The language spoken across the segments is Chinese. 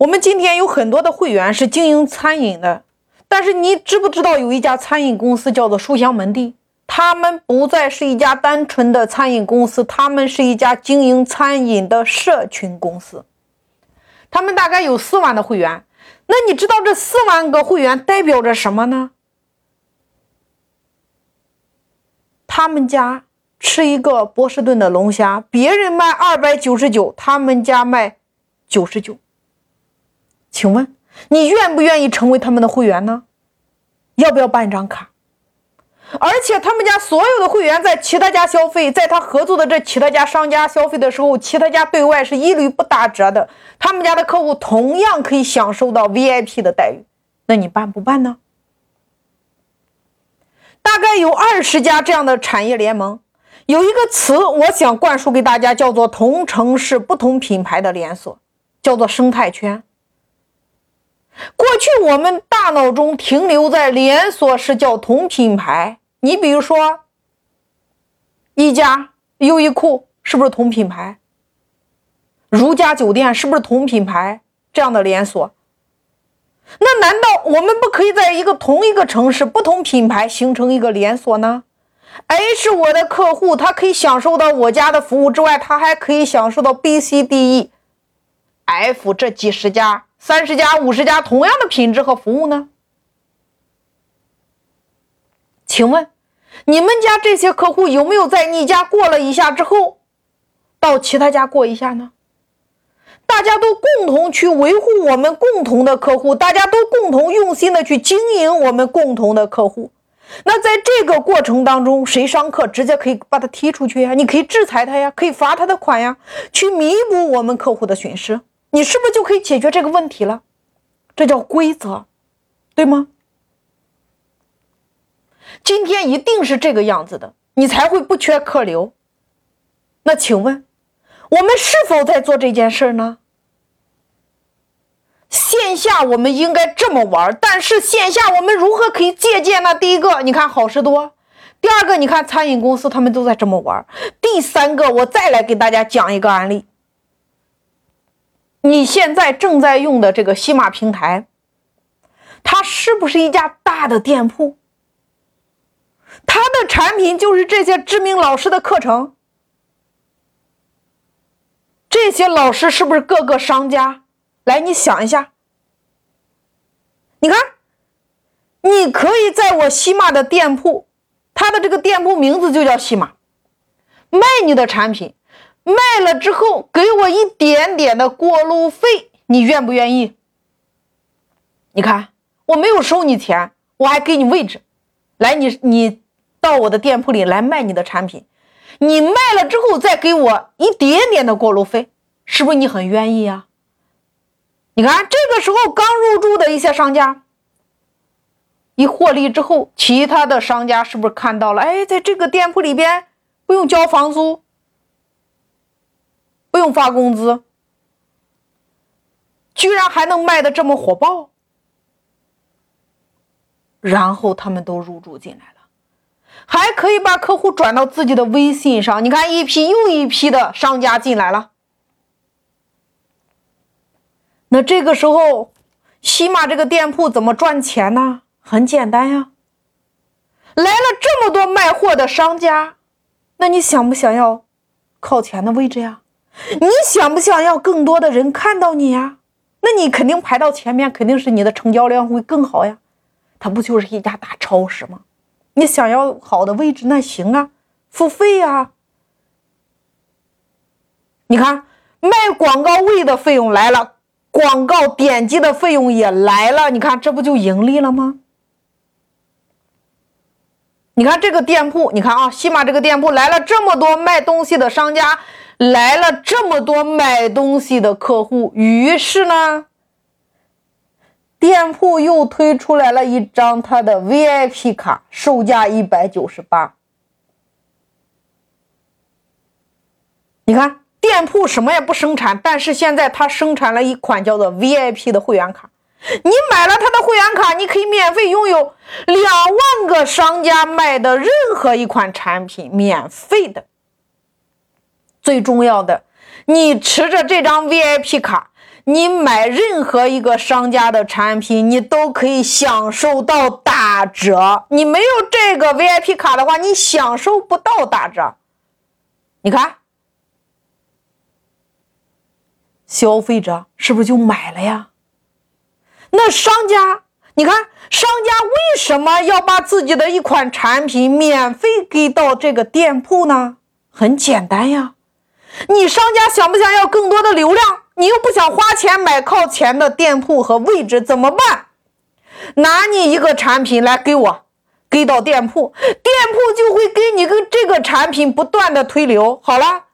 我们今天有很多的会员是经营餐饮的，但是你知不知道有一家餐饮公司叫做书香门第？他们不再是一家单纯的餐饮公司，他们是一家经营餐饮的社群公司。他们大概有四万的会员，那你知道这四万个会员代表着什么呢？他们家吃一个波士顿的龙虾，别人卖二百九十九，他们家卖九十九。请问你愿不愿意成为他们的会员呢？要不要办一张卡？而且他们家所有的会员在其他家消费，在他合作的这其他家商家消费的时候，其他家对外是一律不打折的。他们家的客户同样可以享受到 VIP 的待遇。那你办不办呢？大概有二十家这样的产业联盟，有一个词我想灌输给大家，叫做同城市不同品牌的连锁，叫做生态圈。过去我们大脑中停留在连锁是叫同品牌，你比如说，一家优衣库是不是同品牌？如家酒店是不是同品牌？这样的连锁。那难道我们不可以在一个同一个城市，不同品牌形成一个连锁呢？A 是我的客户，他可以享受到我家的服务之外，他还可以享受到 B、C、D、E、F 这几十家、三十家、五十家同样的品质和服务呢？请问，你们家这些客户有没有在你家过了一下之后，到其他家过一下呢？大家都共同去维护我们共同的客户，大家都共同用心的去经营我们共同的客户。那在这个过程当中，谁上课直接可以把他踢出去呀？你可以制裁他呀，可以罚他的款呀，去弥补我们客户的损失。你是不是就可以解决这个问题了？这叫规则，对吗？今天一定是这个样子的，你才会不缺客流。那请问，我们是否在做这件事呢？线下我们应该这么玩，但是线下我们如何可以借鉴呢？第一个，你看好事多；第二个，你看餐饮公司，他们都在这么玩；第三个，我再来给大家讲一个案例。你现在正在用的这个西马平台，它是不是一家大的店铺？它的产品就是这些知名老师的课程，这些老师是不是各个商家？来，你想一下，你看，你可以在我西马的店铺，它的这个店铺名字就叫西马，卖你的产品，卖了之后给我一点点的过路费，你愿不愿意？你看，我没有收你钱，我还给你位置，来，你你到我的店铺里来卖你的产品，你卖了之后再给我一点点的过路费，是不是你很愿意呀？你看，这个时候刚入驻的一些商家，一获利之后，其他的商家是不是看到了？哎，在这个店铺里边不用交房租，不用发工资，居然还能卖的这么火爆，然后他们都入驻进来了，还可以把客户转到自己的微信上。你看，一批又一批的商家进来了。那这个时候，西马这个店铺怎么赚钱呢？很简单呀，来了这么多卖货的商家，那你想不想要靠前的位置呀？你想不想要更多的人看到你呀？那你肯定排到前面，肯定是你的成交量会更好呀。它不就是一家大超市吗？你想要好的位置，那行啊，付费呀。你看卖广告位的费用来了。广告点击的费用也来了，你看这不就盈利了吗？你看这个店铺，你看啊，西马这个店铺来了这么多卖东西的商家，来了这么多买东西的客户，于是呢，店铺又推出来了一张他的 VIP 卡，售价一百九十八。你看。店铺什么也不生产，但是现在他生产了一款叫做 VIP 的会员卡。你买了他的会员卡，你可以免费拥有两万个商家卖的任何一款产品，免费的。最重要的，你持着这张 VIP 卡，你买任何一个商家的产品，你都可以享受到打折。你没有这个 VIP 卡的话，你享受不到打折。你看，消费者是不是就买了呀？那商家，你看商家为什么要把自己的一款产品免费给到这个店铺呢？很简单呀，你商家想不想要更多的流量？你又不想花钱买靠前的店铺和位置，怎么办？拿你一个产品来给我，给到店铺，店铺就会给你个这个产品不断的推流。好了，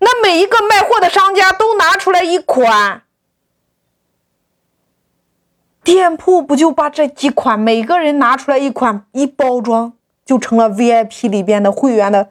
那每一个卖货的商家都拿出来一款，店铺不就把这几款每个人拿出来一款一包装，就成了 VIP 里边的会员的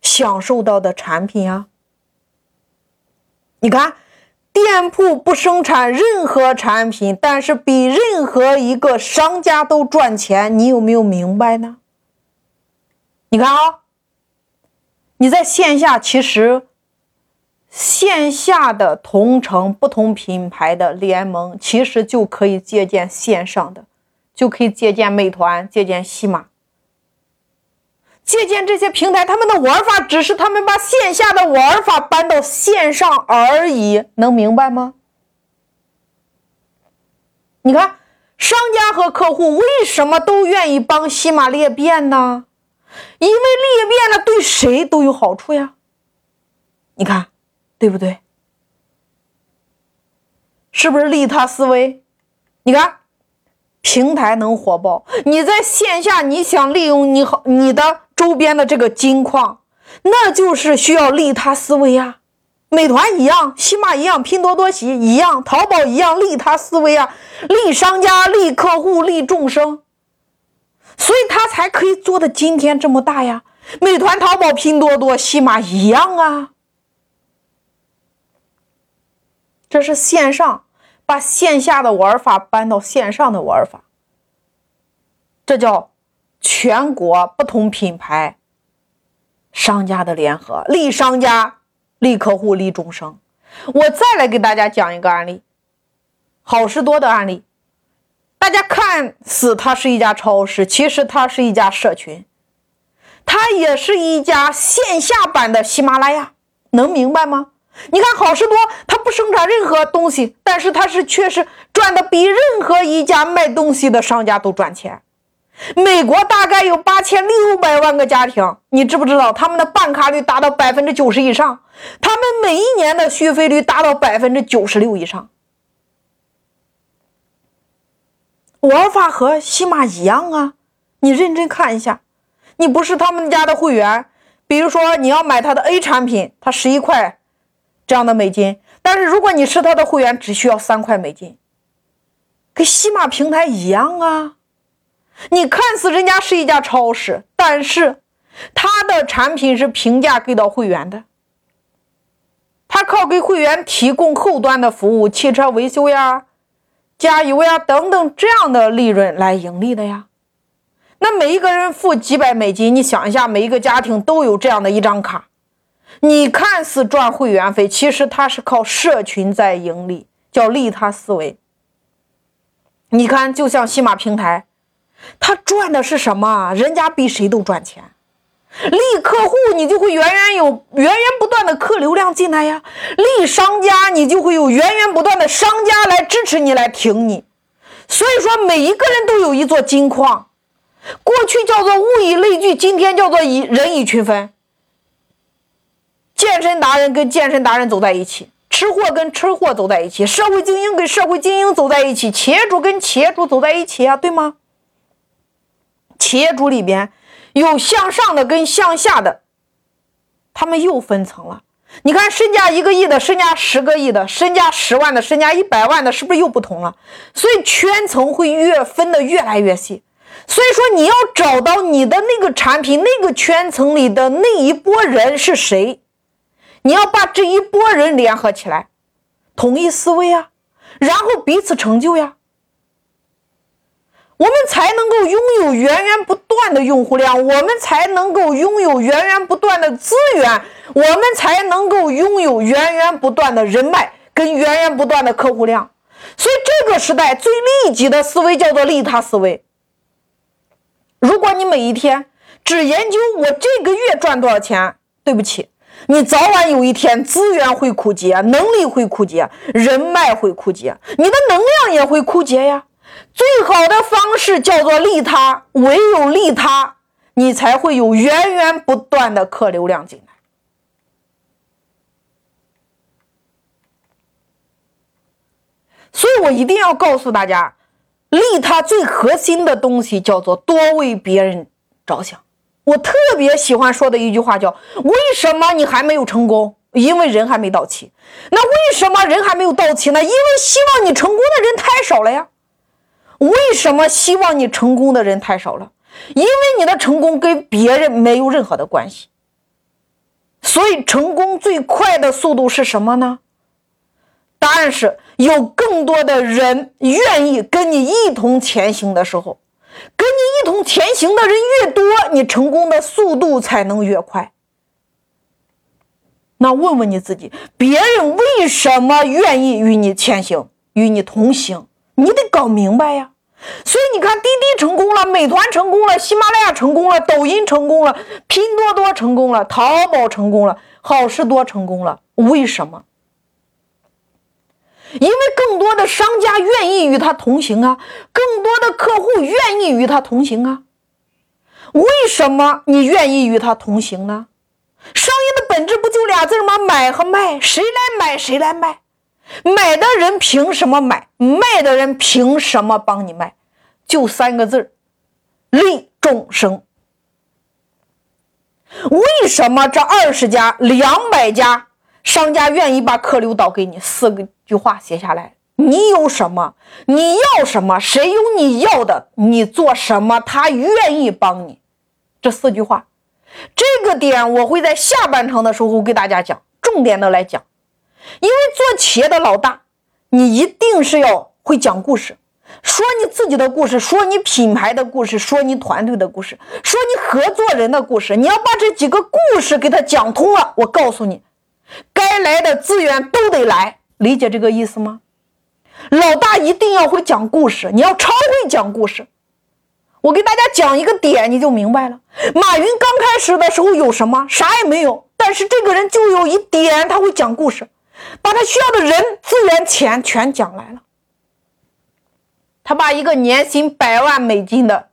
享受到的产品啊？你看。店铺不生产任何产品，但是比任何一个商家都赚钱，你有没有明白呢？你看啊，你在线下其实线下的同城不同品牌的联盟，其实就可以借鉴线上的，就可以借鉴美团，借鉴西马。借鉴这些平台，他们的玩法只是他们把线下的玩法搬到线上而已，能明白吗？你看，商家和客户为什么都愿意帮喜马裂变呢？因为裂变了对谁都有好处呀。你看，对不对？是不是利他思维？你看。平台能火爆，你在线下你想利用你好你的周边的这个金矿，那就是需要利他思维啊。美团一样，西马一样，拼多多喜一样，淘宝一样，利他思维啊，利商家、利客户、利众生，所以他才可以做的今天这么大呀。美团、淘宝、拼多多、西马一样啊，这是线上。把线下的玩法搬到线上的玩法，这叫全国不同品牌商家的联合，利商家、利客户、利众生。我再来给大家讲一个案例，好事多的案例。大家看似它是一家超市，其实它是一家社群，它也是一家线下版的喜马拉雅，能明白吗？你看好事多，它不生产任何东西，但是它是确实赚的比任何一家卖东西的商家都赚钱。美国大概有八千六百万个家庭，你知不知道他们的办卡率达到百分之九十以上？他们每一年的续费率达到百分之九十六以上。玩法和西马一样啊，你认真看一下，你不是他们家的会员，比如说你要买他的 A 产品，它十一块。这样的美金，但是如果你是他的会员，只需要三块美金，跟西马平台一样啊。你看似人家是一家超市，但是他的产品是平价给到会员的，他靠给会员提供后端的服务，汽车维修呀、加油呀等等这样的利润来盈利的呀。那每一个人付几百美金，你想一下，每一个家庭都有这样的一张卡。你看似赚会员费，其实他是靠社群在盈利，叫利他思维。你看，就像西马平台，他赚的是什么？人家比谁都赚钱。利客户，你就会源源有源源不断的客流量进来呀；利商家，你就会有源源不断的商家来支持你，来挺你。所以说，每一个人都有一座金矿。过去叫做物以类聚，今天叫做以人以群分。健身达人跟健身达人走在一起，吃货跟吃货走在一起，社会精英跟社会精英走在一起，企业主跟企业主走在一起啊，对吗？企业主里边有向上的跟向下的，他们又分层了。你看，身价一个亿的，身价十个亿的，身价十万的，身价一百万的，是不是又不同了？所以圈层会越分的越来越细。所以说，你要找到你的那个产品那个圈层里的那一波人是谁？你要把这一波人联合起来，统一思维啊，然后彼此成就呀，我们才能够拥有源源不断的用户量，我们才能够拥有源源不断的资源，我们才能够拥有源源不断的人脉，跟源源不断的客户量。所以这个时代最利己的思维叫做利他思维。如果你每一天只研究我这个月赚多少钱，对不起，你早晚有一天资源会枯竭，能力会枯竭，人脉会枯竭，你的能量也会枯竭呀。最好的方式叫做利他，唯有利他，你才会有源源不断的客流量进来。所以我一定要告诉大家，利他最核心的东西叫做多为别人着想。我特别喜欢说的一句话叫：“为什么你还没有成功？因为人还没到齐。那为什么人还没有到齐呢？因为希望你成功的人太少了呀。为什么希望你成功的人太少了？因为你的成功跟别人没有任何的关系。所以，成功最快的速度是什么呢？答案是有更多的人愿意跟你一同前行的时候。”跟你一同前行的人越多，你成功的速度才能越快。那问问你自己，别人为什么愿意与你前行、与你同行？你得搞明白呀。所以你看，滴滴成功了，美团成功了，喜马拉雅成功了，抖音成功了，拼多多成功了，淘宝成功了，好事多成功了，为什么？因为更多的商家愿意与他同行啊，更多的客户愿意与他同行啊。为什么你愿意与他同行呢？商业的本质不就俩字吗？买和卖，谁来买谁来卖。买的人凭什么买？卖的人凭什么帮你卖？就三个字利众生。为什么这二十家、两百家？商家愿意把客流导给你，四个句话写下来。你有什么？你要什么？谁有你要的？你做什么？他愿意帮你。这四句话，这个点我会在下半场的时候给大家讲，重点的来讲。因为做企业的老大，你一定是要会讲故事，说你自己的故事，说你品牌的故事，说你团队的故事，说你合作人的故事。你要把这几个故事给他讲通了，我告诉你。该来的资源都得来，理解这个意思吗？老大一定要会讲故事，你要超会讲故事。我给大家讲一个点，你就明白了。马云刚开始的时候有什么？啥也没有，但是这个人就有一点，他会讲故事，把他需要的人、资源、钱全讲来了。他把一个年薪百万美金的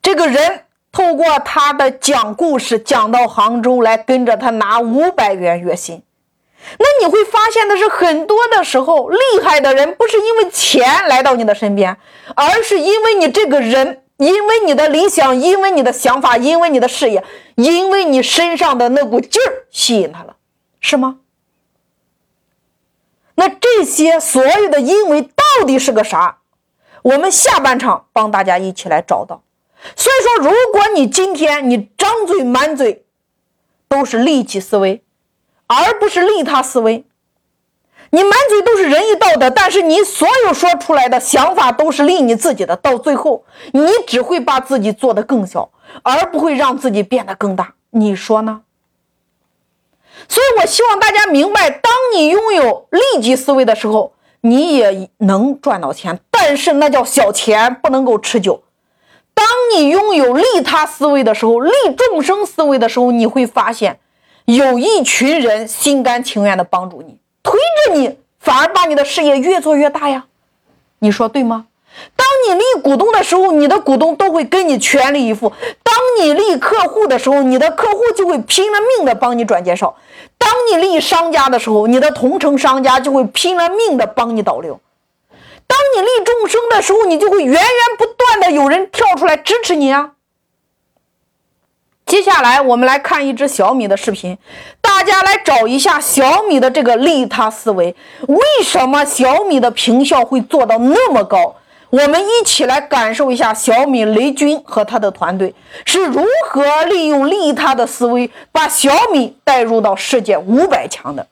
这个人。透过他的讲故事讲到杭州来，跟着他拿五百元月薪。那你会发现的是，很多的时候，厉害的人不是因为钱来到你的身边，而是因为你这个人，因为你的理想，因为你的想法，因为你的事业，因为你身上的那股劲儿吸引他了，是吗？那这些所有的因为到底是个啥？我们下半场帮大家一起来找到。所以说，如果你今天你张嘴满嘴都是利己思维，而不是利他思维，你满嘴都是仁义道德，但是你所有说出来的想法都是利你自己的，到最后你只会把自己做得更小，而不会让自己变得更大。你说呢？所以我希望大家明白，当你拥有利己思维的时候，你也能赚到钱，但是那叫小钱，不能够持久。当你拥有利他思维的时候，利众生思维的时候，你会发现，有一群人心甘情愿的帮助你，推着你，反而把你的事业越做越大呀。你说对吗？当你立股东的时候，你的股东都会跟你全力以赴；当你立客户的时候，你的客户就会拼了命的帮你转介绍；当你立商家的时候，你的同城商家就会拼了命的帮你导流。当你立众生的时候，你就会源源不断的有人跳出来支持你啊。接下来我们来看一支小米的视频，大家来找一下小米的这个利他思维，为什么小米的平效会做到那么高？我们一起来感受一下小米雷军和他的团队是如何利用利他的思维，把小米带入到世界五百强的。